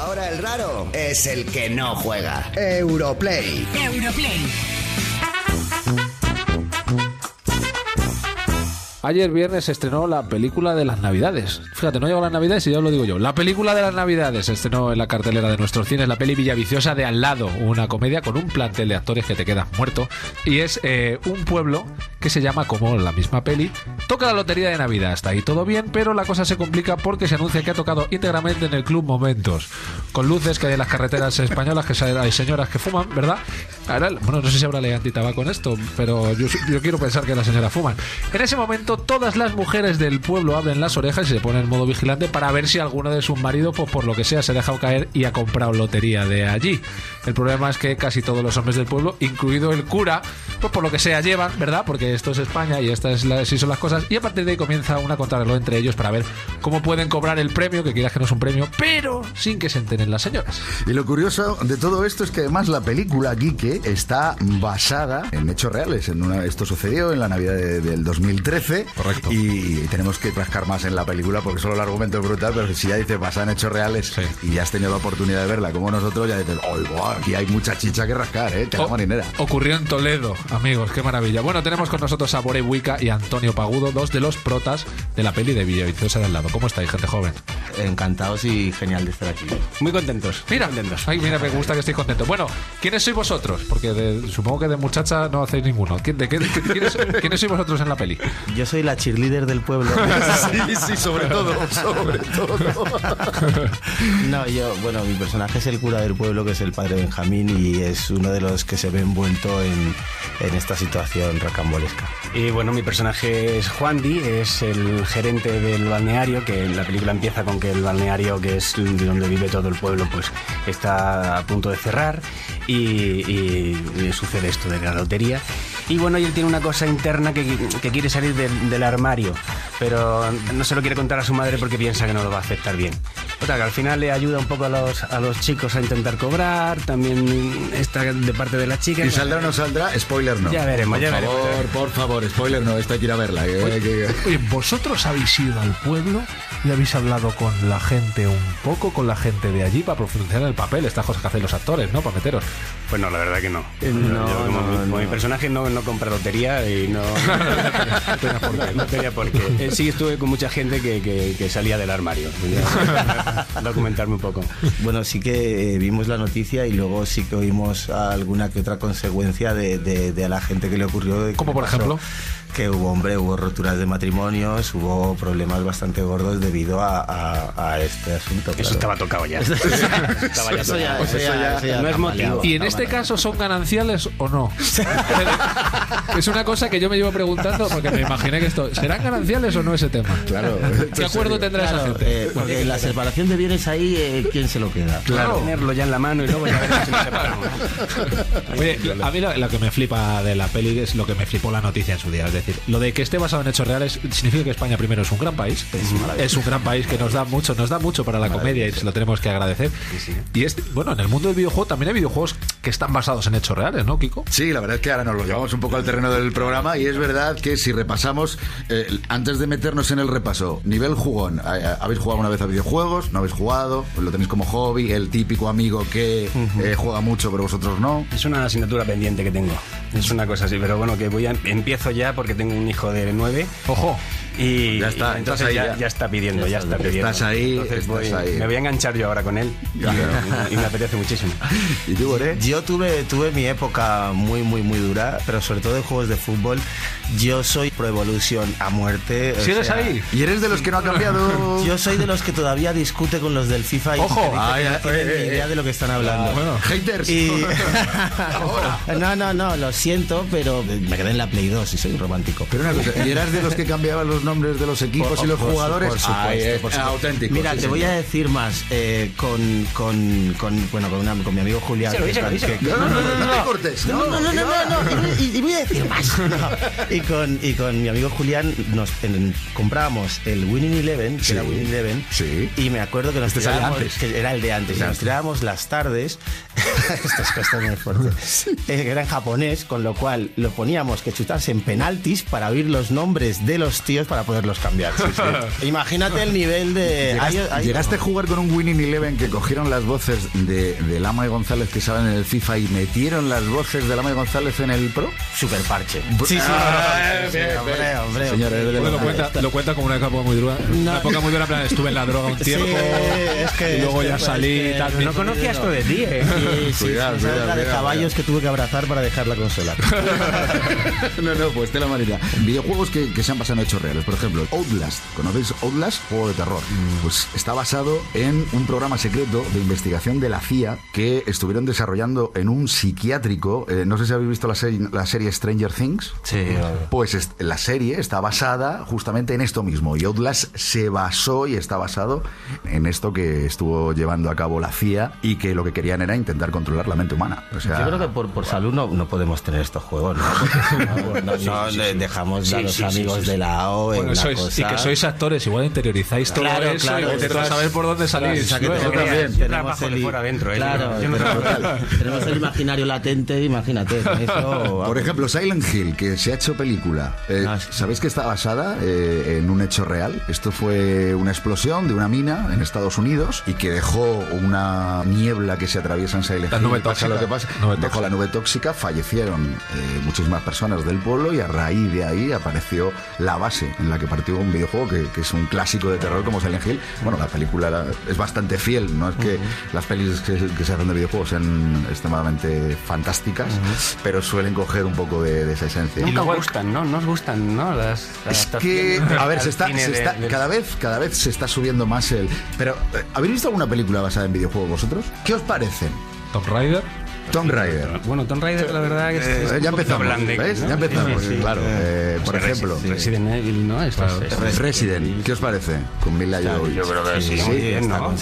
Ahora el raro es el que no juega. Europlay. Europlay. Ayer viernes se estrenó la película de las Navidades. Fíjate, no llegó las Navidades y ya os lo digo yo. La película de las Navidades se estrenó en la cartelera de nuestros cines, la peli Villaviciosa de Al lado, una comedia con un plantel de actores que te quedan muerto. Y es eh, un pueblo que se llama como la misma peli. Toca la lotería de Navidad, está ahí todo bien, pero la cosa se complica porque se anuncia que ha tocado íntegramente en el Club Momentos. Con luces que hay en las carreteras españolas, que hay señoras que fuman, ¿verdad? Ahora, bueno, no sé si habrá ley antitabaco con esto, pero yo, yo quiero pensar que las señoras fuman. En ese momento todas las mujeres del pueblo abren las orejas y se ponen en modo vigilante para ver si alguno de sus maridos, pues por lo que sea, se ha dejado caer y ha comprado lotería de allí. El problema es que casi todos los hombres del pueblo, incluido el cura, pues por lo que sea llevan, ¿verdad? Porque esto es España y estas es son las cosas. Y a partir de ahí comienza una contrarreloj entre ellos para ver cómo pueden cobrar el premio, que quieras que no es un premio, pero sin que se enteren las señoras. Y lo curioso de todo esto es que además la película Quique está basada en hechos reales. En una, esto sucedió en la Navidad del 2013. Correcto. Y tenemos que rascar más en la película porque solo el argumento es brutal, pero si ya dices basada en hechos reales y ya has tenido la oportunidad de verla como nosotros, ya dices, oh, aquí hay mucha chicha que rascar, ¿eh? la marinera. Ocurrió en Toledo, amigos, qué maravilla. Bueno, tenemos con nosotros a Bore Wicca y Antonio Pagudo, dos de los protas de la peli de Villaviciosa del lado. ¿Cómo estáis, gente joven? Encantados y genial de estar aquí. Muy contentos. Mira, contentos. Ay, mira, me gusta que estéis contentos. Bueno, ¿quiénes sois vosotros? Porque de- supongo que de muchacha no hacéis ninguno. ¿Quién- de qué- de qué- quiénes, quiénes sois vosotros en la peli? Yo soy la cheerleader del pueblo. Sí, sí, sobre todo, sobre todo. No, yo, bueno, mi personaje es el cura del pueblo, que es el padre Benjamín, y es uno de los que se ve envuelto en, en esta situación rocambolesca. Y bueno, mi personaje es Juan Di, es el gerente del balneario, que en la película empieza con que el balneario, que es de donde vive todo el pueblo, pues está a punto de cerrar y, sucede esto de la lotería. Y bueno, él tiene una cosa interna que, quiere salir del armario, pero no se lo quiere contar a su madre porque piensa que no lo va a aceptar bien. O sea, que al final le ayuda un poco a los, a los chicos a intentar cobrar, también está de parte de la chica. ¿Y saldrá o no saldrá? Spoiler no. Ya veremos, por ya favor, veremos. Por favor, spoiler no, esta hay que ir a verla. eh, que- Oye, vosotros habéis ido al pueblo y habéis hablado con la gente un poco, con la gente de allí para profundizar en el papel, estas cosas que hacen los actores, ¿no? Para meteros. Pues no, la verdad que no. Eh, no, Yo como, no, no. mi personaje no, no compra lotería y no, no tenía por qué. No tenía por qué. Eh, sí estuve con mucha gente que, que- que salía del armario. Documentarme un poco. Bueno, sí que eh, vimos la noticia y luego sí que oímos alguna que otra consecuencia de, de- de a la gente que le ocurrió. de que ¿Cómo, le por pasó. ejemplo? Que hubo, hombre, hubo roturas de matrimonios, hubo problemas bastante gordos debido a, a- a este asunto. Eso claro. estaba tocado ya. Estaba ya Eso ya- tocado. eso ya- eso ya no es motivo. Y en este caso, ¿son gananciales o no? es una cosa que yo me llevo preguntando porque me imaginé que esto. ¿Serán gananciales o no ese tema? Claro. ¿Qué acuerdo tendrá esa Claro, gente? eh, porque la separación de bienes ahí, eh, ¿quién se lo queda? Claro. Tenerlo ya en la mano y luego ya veremos si nos separamos. Oye, a mí lo, lo que me flipa de la peli es lo que me flipó la noticia en su día. Es decir, lo de que esté basado en hechos reales significa que España primero es un gran país. Es, un gran país que nos da mucho, nos da mucho para la comedia y se lo tenemos que agradecer. Y este, bueno, en el mundo del videojuego también hay videojuegos que están basados en hechos reales, ¿no, Kiko? Sí, la verdad es que ahora nos lo llevamos un poco al terreno del programa y es verdad que si repasamos, eh, antes de meternos en el repaso, nivel jugón, ¿ha- ha- ¿habéis jugado una vez a videojuegos? ¿No habéis jugado? Pues lo tenéis como hobby, el típico amigo que eh, juega mucho pero vosotros no. Es una asignatura pendiente que tengo. Es una cosa así, pero bueno, que voy a, empiezo ya porque tengo un hijo de nueve. Ojo. Y Ya está, y entonces ahí ya, ya. ya está pidiendo, ya está pidiendo. Estás ahí, Entonces estás voy- ahí. Me voy a enganchar yo ahora con él y, y me apetece muchísimo. ¿Y tú, Boré? Yo tuve, tuve mi época muy, muy, muy dura, pero sobre todo en juegos de fútbol. Yo soy Pro Evolution a muerte. o ¿Sigues sea, ahí? ¿Y eres de los que no ha cambiado? Yo soy de los que todavía discute con los del FIFA y Ojo. Ay, que no ay, tienen eh, ni eh, idea de lo que están hablando. bueno. Haters. Y... no, no, no, lo siento, pero me quedé en la Play 2 y soy romántico. Pero una cosa, ¿y eras de los que cambiaban los nombres de los equipos Por- y los por su- jugadores? por supuesto, Ay, eh, por supuesto. auténtico. Mira, sí, te voy a decir más. eh, con, con, con, bueno, con, una- con mi amigo Julián. Díselo, que- díselo, díselo. que- No, no, no, no, te cortes. No, no, no, no, no, no, y, voy- y voy a decir más. No. Y, con, y con mi amigo Julián nos en- comprábamos el Winning Eleven, que Sí. era Winning Eleven, Sí. y me acuerdo que nos Este tirábamos, antes. que era el de antes, y nos tirábamos las tardes, esto es esto es muy fuerte, eh, era en japonés, con lo cual lo poníamos que chutarse en penaltis para oír los nombres de los tíos, para para poderlos cambiar. sí, sí. Imagínate el nivel de. ¿Llegaste, hay- hay- llegaste a jugar con un Winning Eleven que cogieron las voces de, de Lama y González que saben en el FIFA y metieron las voces de Lama y González en el Pro? Super parche. Sí, sí. Ah, sí, hombre, hombre. Señor, eres de Bueno, los- lo, cuenta, lo cuenta como una época muy dura. Una época muy dura, plan, estuve en la droga un Sí, tiempo. es que- y luego es ya que- salí y es que- tal. No conocía esto de ti, ¿eh? Sí, sí, Cuidado, esa es cuidado, la de caballos que tuve que abrazar para dejar la consola. no, no, pues te la manita. Videojuegos que, que se han basado en hechos Por ejemplo, Outlast. ¿Conocéis Outlast? Juego de terror. Pues está basado en un programa secreto de investigación de la CIA que estuvieron desarrollando en un psiquiátrico. Eh, no sé si habéis visto la, serie- la serie Stranger Things. Sí, Pues la serie está basada justamente en esto mismo. Y Outlast se basó y está basado en esto que estuvo llevando a cabo la CIA y que lo que querían era intentar controlar la mente humana. O sea, Yo creo que por, por salud no, no podemos tener estos juegos, ¿no? No, no, no, dejamos a los amigos de la O Bueno, la sois- cosa. y que sois actores, igual interiorizáis todo Claro, eso claro, y intentáis saber por dónde salís. O sea, que luego. yo también. Yo Tenemos trabajo de fuera adentro, ¿eh? Claro, Yo no- tenemos el imaginario latente, imagínate. Eso, Por ejemplo, Silent Hill, que se ha hecho película. Eh, Ah, sí. ¿Sabéis que está basada eh, en un hecho real? Esto fue una explosión de una mina en Estados Unidos y que dejó una niebla que se atraviesa en Silent La Hill. nube Pasa tóxica. lo que pasa. Nube dejó tóxica. la nube tóxica, fallecieron eh, muchísimas personas del pueblo y a raíz de ahí apareció la base en la que partió un videojuego que, que es un clásico de terror como Silent Hill. Bueno, la película era- es bastante fiel, no es que las pelis que, que se hacen de videojuegos sean extremadamente fantásticas, pero suelen coger un poco de, de esa esencia. Nunca gustan, ¿no? Nos gustan, ¿no? Las, las Es que, a ver, se está, cine se de- está- del- cada vez, cada vez se está subiendo más el. Pero, eh, ¿habéis visto alguna película basada en videojuegos vosotros? ¿Qué os parecen? Tomb Raider. Tomb Raider. Bueno, Tomb Raider, la verdad, que es, es Eh, un ya empezamos, blandengue, ¿ves? ¿no? Ya empezamos, Sí, claro. eh, por Pues ejemplo, Resi- Resident Evil, ¿no? Estas- Resident, ¿qué os parece? Con Mila Jovovich. yo creo que sí,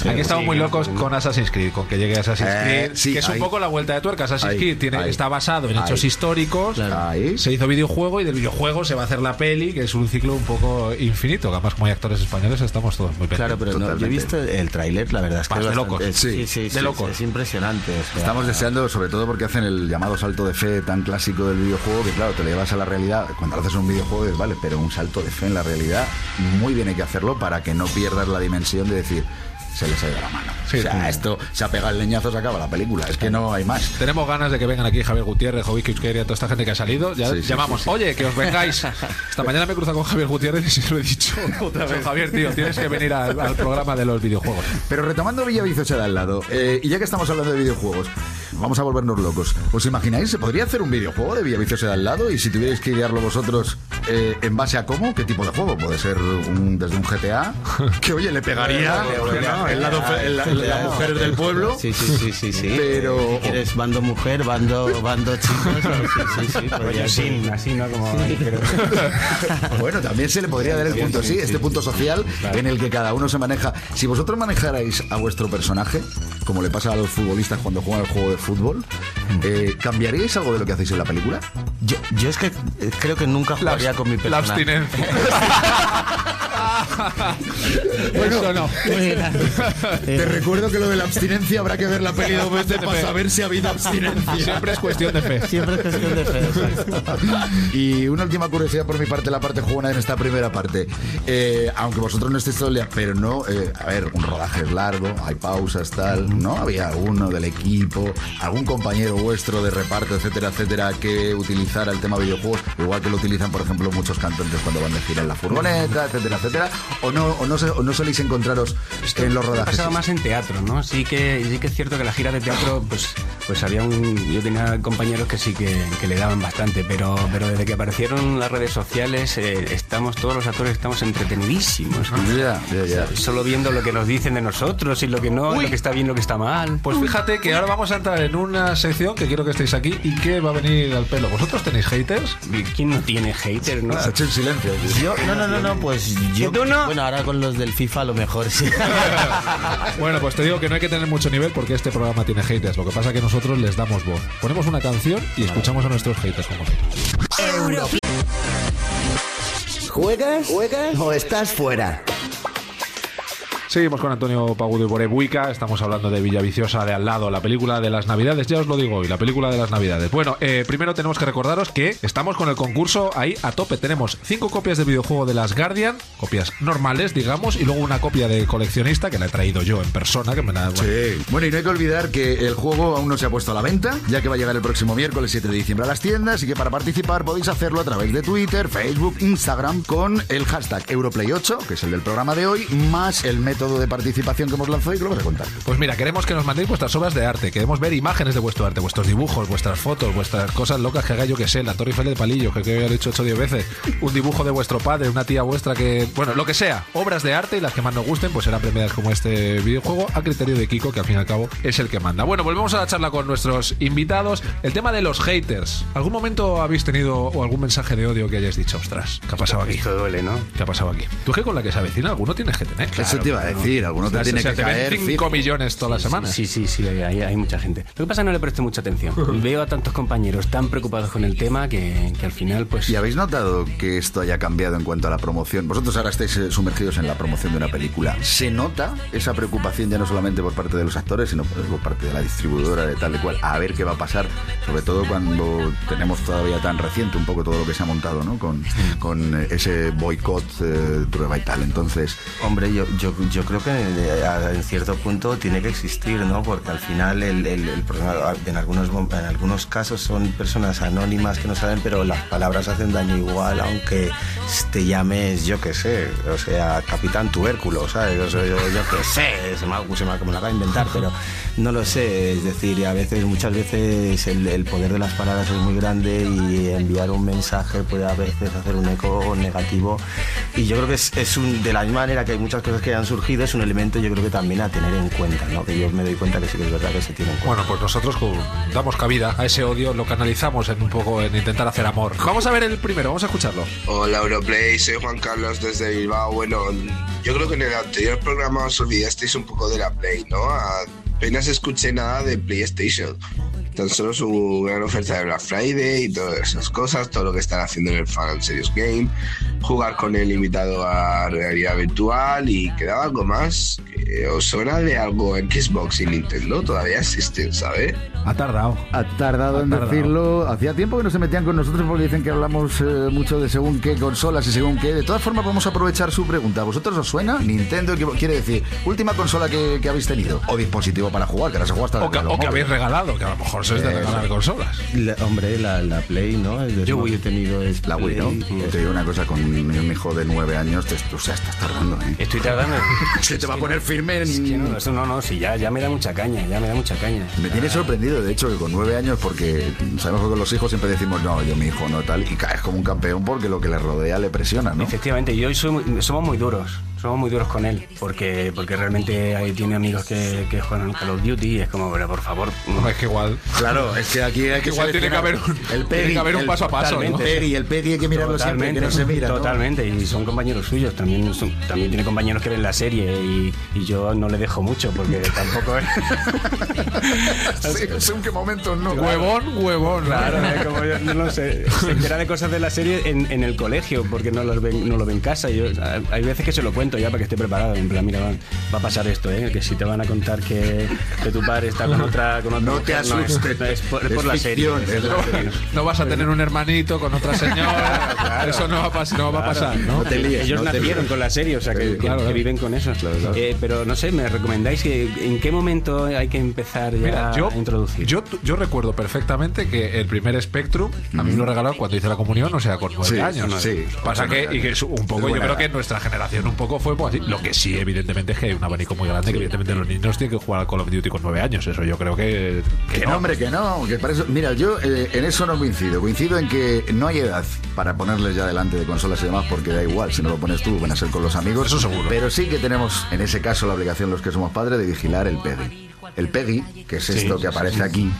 Aquí estamos muy locos con Assassin's Creed, con que llegue Assassin's Eh, Creed, sí, que es ahí. un poco la vuelta de tuerca. Assassin's Ahí, Creed tiene, ahí. está basado en hechos Ahí. históricos. Ahí. Se hizo videojuego y del videojuego se va a hacer la peli, que es un ciclo un poco infinito. Que además, como hay actores españoles, estamos todos muy Claro, pendientes. pero no, yo he visto el tráiler, la verdad es que es de locos. Sí, Sí, sí, de sí, locos. Es impresionante. Estamos deseando, sobre todo porque hacen el llamado salto de fe tan clásico del videojuego, que claro, te lo llevas a la realidad. Cuando haces un videojuego, dices, vale, pero un salto de fe en la realidad, muy bien hay que hacerlo para que no pierdas la dimensión de decir, se les ha ido la mano. Sí, o sea, sí. esto se ha pegado el leñazo, se acaba la película. Es que no hay más. Tenemos ganas de que vengan aquí Javier Gutiérrez, Jovic Euskera, toda esta gente que ha salido. Ya Sí, llamamos, oye, que os vengáis. Esta mañana me he cruzado con Javier Gutiérrez y se lo he dicho. Otra vez. Javier, tío, tienes que venir al, al programa de los videojuegos. Pero retomando Villaviciosa de al lado, eh, y ya que estamos hablando de videojuegos, vamos a volvernos locos. ¿Os imagináis? ¿Se podría hacer un videojuego de Villaviciosa de al lado? Y si tuvierais que idearlo vosotros, eh, ¿en base a cómo? ¿Qué tipo de juego? Puede ser un, desde un GTA, que oye, le pegaría el lado, la, mujer del pueblo. Sí, sí, sí, sí, sí. Pero- ¿Quieres bando mujer, bando, bando chicos? Sí, sí, sí. sin, así, ¿no? Como, Bueno, también se le podría dar el punto sí, este punto social en el que cada uno se maneja. Si vosotros manejarais a vuestro personaje, como le pasa a los futbolistas cuando juegan el juego de fútbol, eh, ¿cambiaríais algo de lo que hacéis en la película? Yo, yo es que eh, creo que nunca jugaría con mi La personaje. abstinencia. Bueno, no. Te recuerdo que lo de la abstinencia habrá que ver la peli dos veces para saber si ha habido abstinencia. Siempre es cuestión de fe. Siempre es cuestión de fe. exacto. Y una última curiosidad por mi parte, la parte jugona en esta primera parte. Eh, aunque vosotros no estéis todo el día, pero no, eh, a ver, un rodaje es largo, hay pausas, tal, ¿no? Había alguno del equipo, algún compañero vuestro de reparto, etcétera, etcétera, que utilizara el tema videojuegos, igual que lo utilizan, por ejemplo, muchos cantantes cuando van de gira en la furgoneta, etcétera, etcétera, o no, o no, o no soléis encontraros en los Ha rodajes. pasado más en teatro, ¿no? Sí que, sí que es cierto que la gira de teatro, pues, pues había un. Yo tenía compañeros que sí que, que le daban bastante, pero, pero desde que aparecieron las redes sociales, eh, estamos, todos los actores estamos entretenidísimos. Ya, ya, ya. Solo viendo lo que nos dicen de nosotros y lo que no, lo que está bien, lo que está mal. Pues fíjate que ahora vamos a entrar en una sección que quiero que estéis aquí y que va a venir al pelo. ¿Vosotros tenéis haters? ¿Quién no tiene haters, no? Se ha hecho en silencio. Yo, no, no, no, no, pues yo. Bueno, ahora con los del FIFA a lo mejor sí. Bueno, pues te digo que no hay que tener mucho nivel porque este programa tiene haters. Lo que pasa es que nosotros les damos voz. Ponemos una canción y escuchamos a nuestros haters como. ¿Juegas? ¿Juegas? ¿O estás fuera? Seguimos con Antonio Pagudo y Borebuica. Estamos hablando de Villaviciosa de al lado, la película de las Navidades. Ya os lo digo hoy, la película de las Navidades. Bueno, eh, primero tenemos que recordaros que estamos con el concurso ahí a tope. Tenemos cinco copias de videojuego de las Guardian, copias normales, digamos, y luego una copia de coleccionista que la he traído yo en persona, que me la. Bueno, Sí. Bueno, y no hay que olvidar que el juego aún no se ha puesto a la venta, ya que va a llegar el próximo miércoles 7 de diciembre a las tiendas y que para participar podéis hacerlo a través de Twitter, Facebook, Instagram con el hashtag Europlay8, que es el del programa de hoy, más el método de participación que hemos lanzado y que lo vas a contar. Pues mira, queremos que nos mandéis vuestras obras de arte, queremos ver imágenes de vuestro arte, vuestros dibujos, vuestras fotos, vuestras cosas locas que haga yo que sé, la Torre Eiffel de Palillo, que creo que he dicho 8 o 10 veces, un dibujo de vuestro padre, una tía vuestra que, bueno, lo que sea, obras de arte y las que más nos gusten, pues serán premiadas como este videojuego a criterio de Kiko, que al fin y al cabo es el que manda. Bueno, volvemos a la charla con nuestros invitados. El tema de los haters. ¿Algún momento habéis tenido o algún mensaje de odio que hayáis dicho, ostras, ¿qué ha pasado aquí? Esto duele, ¿no? ¿Qué ha pasado aquí? Tú que con la que se avecina, alguno tienes que tener. Eso te iba a decir, alguno te tiene que caer. 5 fijo. millones todas las semanas. Sí, sí, sí, hay, mucha gente. Lo que pasa es que no le presto mucha atención. Veo a tantos compañeros tan preocupados con el tema que, al final, pues... ¿Y habéis notado que esto haya cambiado en cuanto a la promoción? Vosotros ahora estáis eh, sumergidos en la promoción de una película. ¿Se nota esa preocupación ya no solamente por parte de los actores, sino por parte de la distribuidora, de tal y cual? A ver qué va a pasar, sobre todo cuando tenemos todavía tan reciente un poco todo lo que se ha montado, ¿no? Con, con ese boicot eh, prueba y tal. Entonces, Hombre, yo, yo, yo creo que eh, en cierto punto tiene que existir, ¿no? Porque al final el, el- el problema, en algunos, en algunos casos son personas anónimas que no saben, pero las palabras hacen daño igual, aunque te llames, yo qué sé, o sea, Capitán Tubérculo, ¿sabes? Yo, yo, yo qué sé, se me, se me, me lo acabo de inventar, pero no lo sé, es decir, a veces, muchas veces el, el poder de las palabras es muy grande y enviar un mensaje puede a veces hacer un eco negativo y yo creo que es, es un, de la misma manera que hay muchas cosas que han surgido, es un elemento yo creo que también a tener en cuenta, ¿no? Que yo me doy cuenta que sí que es verdad que se tiene en cuenta. Bueno, pues nosotros damos cabida a ese odio, lo canalizamos en un poco en intentar hacer amor. Vamos a ver el primero, vamos a escucharlo. Hola Europlay, soy Juan Carlos desde Bilbao. Bueno, yo creo que en el anterior programa os olvidasteis un poco de la Play, ¿no? Apenas escuché nada de PlayStation. Tan solo su gran oferta de Black Friday y todas esas cosas, todo lo que están haciendo en el Fan and Serious Game, jugar con el invitado a realidad virtual y quedaba algo más. Que ¿Os suena de algo en Xbox y Nintendo? Todavía existen, ¿sabes? Ha tardado. Ha tardado en tardado. decirlo. Hacía tiempo que no se metían con nosotros porque dicen que hablamos eh, mucho de según qué consolas y según qué. De todas formas, vamos a aprovechar su pregunta. ¿A vosotros os suena? Nintendo ¿qué quiere decir última consola que, que habéis tenido. O dispositivo para jugar, que ahora se juega hasta O que, o que habéis regalado, que a lo mejor sois de Eso. regalar consolas. La- hombre, la, la Play, ¿no? El Yo Wii. he tenido es La Wii, ¿no? Play, Te digo una cosa, con un hijo de nueve años, te, o sea, estás tardando, ¿eh? Estoy tardando. Se te va a poner firme en... Es que no, eso no, no, sí, ya, ya me da mucha caña, ya me da mucha caña. Me tiene sorprendido, de hecho, que con nueve años, porque sabemos que con los hijos siempre decimos, no, yo mi hijo no tal, y caes como un campeón porque lo que le rodea le presiona, ¿no? Efectivamente, yo soy muy- somos muy duros, somos muy duros con él, porque, porque realmente ahí tiene amigos que, que juegan al Call of Duty y es como, pero por favor, No, es que igual. Claro, es que aquí hay que Igual tiene que haber un- el tiene Peggy, que haber un el- paso a paso, totalmente. ¿no? El Peggy, el Peggy hay que mirarlo siempre, que no se mira, ¿no? totalmente, y son compañeros suyos, también son- también tiene compañeros que ven la serie y, y yo no le dejo mucho porque tampoco es... Sí, según qué momentos, ¿no? Huevón, huevón. Claro, como yo, no lo sé, se entera de cosas de la serie en, en el colegio porque no, los ven, no lo ve en casa. Yo, hay veces que se lo cuento ya para que esté preparado. En plan, mira, va, va a pasar esto, ¿eh? que si te van a contar que, que tu padre está con otra. Con otra No te mujer, es- asustes. es, por, es Es por la serie. ficción, es es por la serie. No vas a tener un hermanito con otra señora. claro. Eso no va a, pas- no va a pasar, ¿no? No te líes, Ellos no te nacieron con la serie, o sea, que, Sí, que- claro, que claro. viven con eso. claro. Eh, pero no sé, ¿me recomendáis que en qué momento hay que empezar ya Mira, yo, a introducir? yo, yo recuerdo perfectamente que el primer Spectrum a mí me lo regalaron cuando hice la comunión, o sea, con nueve Sí, años. ¿no? sí. Pasa que, y que es un Es poco, yo creo que en nuestra generación un poco fue pues, así. Lo que sí, evidentemente, es que hay un abanico muy grande que evidentemente los niños tienen que jugar al Call of Duty con nueve años. Eso yo creo que, que Que no, hombre, que no. Que para eso, mira, yo eh, en eso no coincido. Coincido en que no hay edad para ponerles ya delante de consolas y demás, porque da igual. Si no lo pones tú, van a ser con los amigos. Eso seguro. Pero sí que tenemos, en ese caso, la obligación, los que somos padres, de vigilar el PEGI. El PEGI, que es esto que aparece aquí,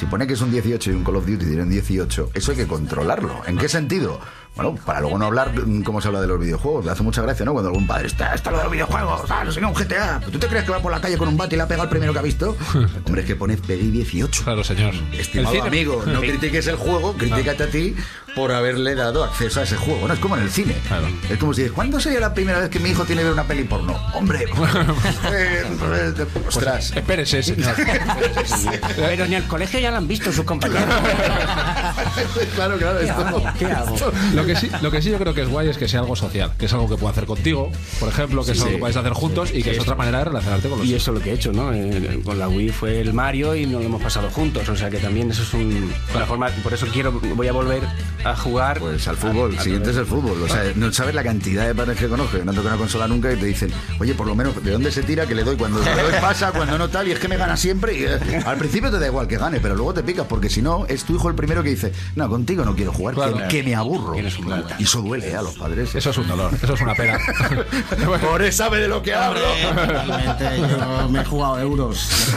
si pone que es un 18 y un Call of Duty tiene un 18, eso hay que controlarlo. ¿En qué sentido? Bueno, para luego no hablar mm, cómo se habla de los videojuegos. Le hace mucha gracia, ¿no? Cuando algún padre está, está lo de los videojuegos, ah, no sé qué, un GTA. ¿Tú te crees que va por la calle con un bate y le ha pegado el primero que ha visto? Hombre, es que pone PEGI 18. Claro, señor. Estimado amigo, no critiques el juego, critícate a ti por haberle dado acceso a ese juego. No es como en el cine. Claro. Es como si dices, ¿cuándo sería la primera vez que mi hijo tiene que ver una peli porno? Hombre, eh, eh, ostras. Espérese, señor. Pero en el colegio ya lo han visto sus compañeros. claro, claro, esto. ¿Qué hago? Lo que, sí, lo que sí yo creo que es guay es que sea algo social, que es algo que puedo hacer contigo, por ejemplo, que es algo que podéis hacer juntos y que es otra manera de relacionarte con los Y eso es lo que he hecho, ¿no? Eh, con la Wii fue el Mario y nos lo hemos pasado juntos. O sea que también eso es un, una forma. Por eso quiero, voy a volver a jugar. Pues al fútbol, el siguiente es el fútbol. O sea, no sabes la cantidad de padres que conozco que no tocan una consola nunca y te dicen, oye, por lo menos, ¿de dónde se tira? Que le doy cuando le doy pasa, cuando no tal, y es que me gana siempre. Y, eh, al principio te da igual que gane, pero luego te picas, porque si no, es tu hijo el primero que dice, no, contigo no quiero jugar, Claro. que, que me aburro. Y eso duele eh, a los padres. Eso es un dolor, eso es una pena. Por eso sabe de lo que hablo. Yo me he jugado euros.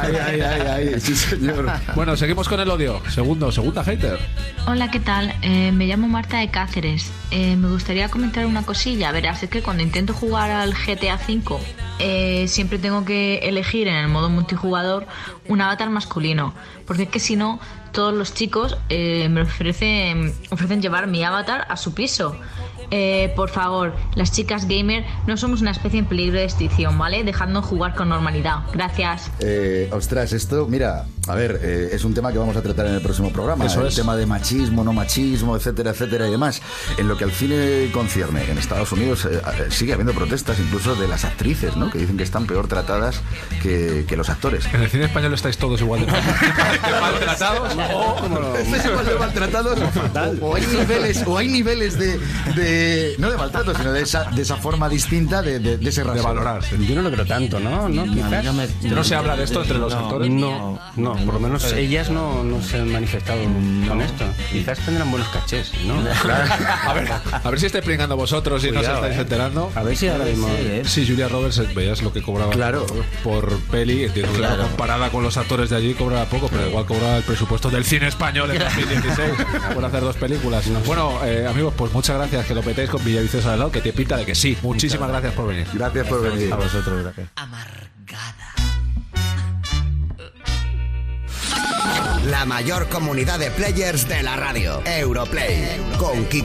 Ay, ay, ay, ay, sí, señor. bueno, seguimos con el odio. Segundo, segunda hater. Hola, ¿qué tal? Eh, me llamo Marta de Cáceres. Eh, me gustaría comentar una cosilla. Verás, es que cuando intento jugar al GTA V, eh, siempre tengo que elegir en el modo multijugador un avatar masculino. Porque es que si no, todos los chicos me ofrecen, ofrecen llevar mi avatar a su piso. Eh, por favor, las chicas gamer no somos una especie en peligro de extinción, ¿vale? Dejadnos jugar con normalidad. Gracias. Eh, ostras, esto, mira, a ver, eh, es un tema que vamos a tratar en el próximo programa. Eso el es. tema de machismo, no machismo, etcétera, etcétera y demás. En lo que al cine concierne, en Estados Unidos eh, eh, sigue habiendo protestas incluso de las actrices, ¿no? Que dicen que están peor tratadas que, que los actores. En el cine español estáis todos igual de maltratados. ¿Estáis igual de maltratados? O, o hay niveles, o hay niveles de, de- no de maltrato, sino de esa, de esa forma distinta de, de, de ese De rasero. valorar. sí. Yo no lo creo tanto, ¿no? ¿No? Quizás. no me- No se habla de esto entre los actores. No, no, por lo menos ellas no, no se han manifestado con esto. Quizás tendrán buenos cachés, ¿no? A ver, a ver si estáis pringando vosotros y no os estáis eh. enterando. A ver si ahora mismo. Sí, Julia Roberts, eh, veías lo que cobraba Claro. por, peli. Entiendo que Claro. comparada con los actores de allí cobraba poco, pero igual cobraba el presupuesto del cine español en 2016 por hacer dos películas. Bueno, eh, amigos, pues muchas gracias que lo petéis con Villaviciosa del lado, que te pinta de que sí. Muchísimas gracias por venir. Gracias por venir. A vosotros, gracias. La mayor comunidad de players de la radio. Europlay. Con Kike